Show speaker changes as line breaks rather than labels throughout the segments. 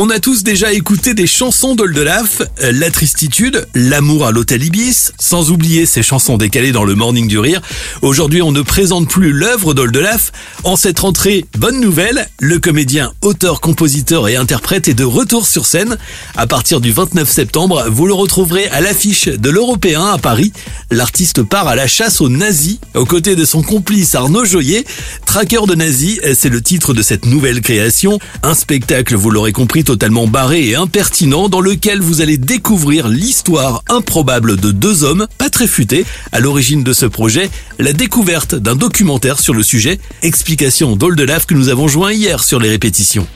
On a tous déjà écouté des chansons d'Oldelaf, euh, La Tristitude, L'amour à l'hôtel Ibis, sans oublier ces chansons décalées dans le Morning du Rire. Aujourd'hui, on ne présente plus l'œuvre d'Oldelaf. En cette rentrée, bonne nouvelle, le comédien, auteur, compositeur et interprète est de retour sur scène. À partir du 29 septembre, vous le retrouverez à l'affiche de l'Européen à Paris. L'artiste part à la chasse aux nazis, aux côtés de son complice Arnaud Joyer. Traqueur de nazis, c'est le titre de cette nouvelle création. Un spectacle, vous l'aurez compris, totalement barré et impertinent dans lequel vous allez découvrir l'histoire improbable de deux hommes pas très futés. À l'origine de ce projet, la découverte d'un documentaire sur le sujet, explication d'Oldelaf que nous avons joint hier sur les répétitions.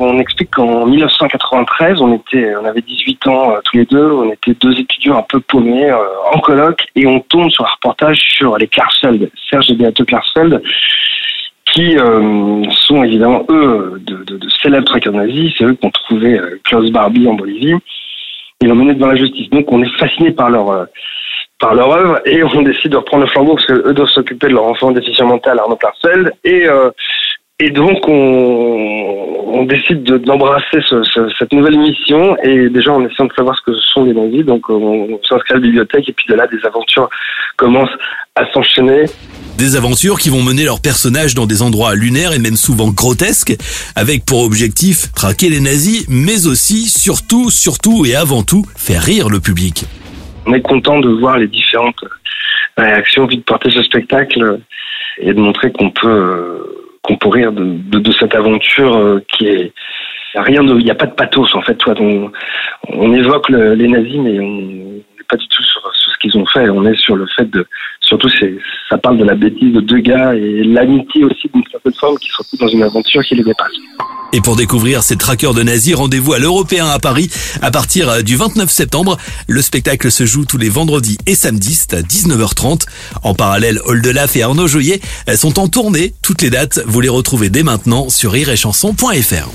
On explique qu'en 1993, on était, on avait 18 ans euh, tous les deux, on était deux étudiants un peu paumés euh, en colloque et on tombe sur un reportage sur les Klarsfeld, Serge et Beate Klarsfeld, qui euh, sont évidemment eux de, de, de célèbres traqueurs nazis. C'est eux qui ont trouvé euh, Klaus Barbie en Bolivie et l'ont mené devant la justice. Donc on est fasciné par leur euh, par leur œuvre et on décide de reprendre le flambeau parce qu'eux doivent s'occuper de leur enfant déficient mental Arnaud Klarsfeld et et donc, on, on décide d'embrasser ce, ce, cette nouvelle mission et déjà en essayant de savoir ce que sont les nazis. Donc, on, s'inscrit à la bibliothèque et puis de là, des aventures commencent à s'enchaîner.
Des aventures qui vont mener leurs personnages dans des endroits lunaires et même souvent grotesques, avec pour objectif traquer les nazis, mais aussi, surtout, surtout et avant tout, faire rire le public.
On est content de voir les différentes réactions, puis de porter ce spectacle et de montrer qu'on peut qu'on peut rire de, cette aventure euh, qui est rien il n'y a pas de pathos en fait toi on, évoque le, les nazis mais on n'est pas du tout sur, sur ce qu'ils ont fait on est sur le fait de surtout ça parle de la bêtise de deux gars et l'amitié aussi d'une certaine forme qui se retrouve dans une aventure qui les dépasse
et pour découvrir ces traqueurs de nazis, rendez-vous à l'Européen à Paris à partir du 29 septembre. Le spectacle se joue tous les vendredis et samedis à 19h30. En parallèle, Oldelaf et Arnaud Joyer sont en tournée. Toutes les dates, vous les retrouvez dès maintenant sur iréchanson.fr.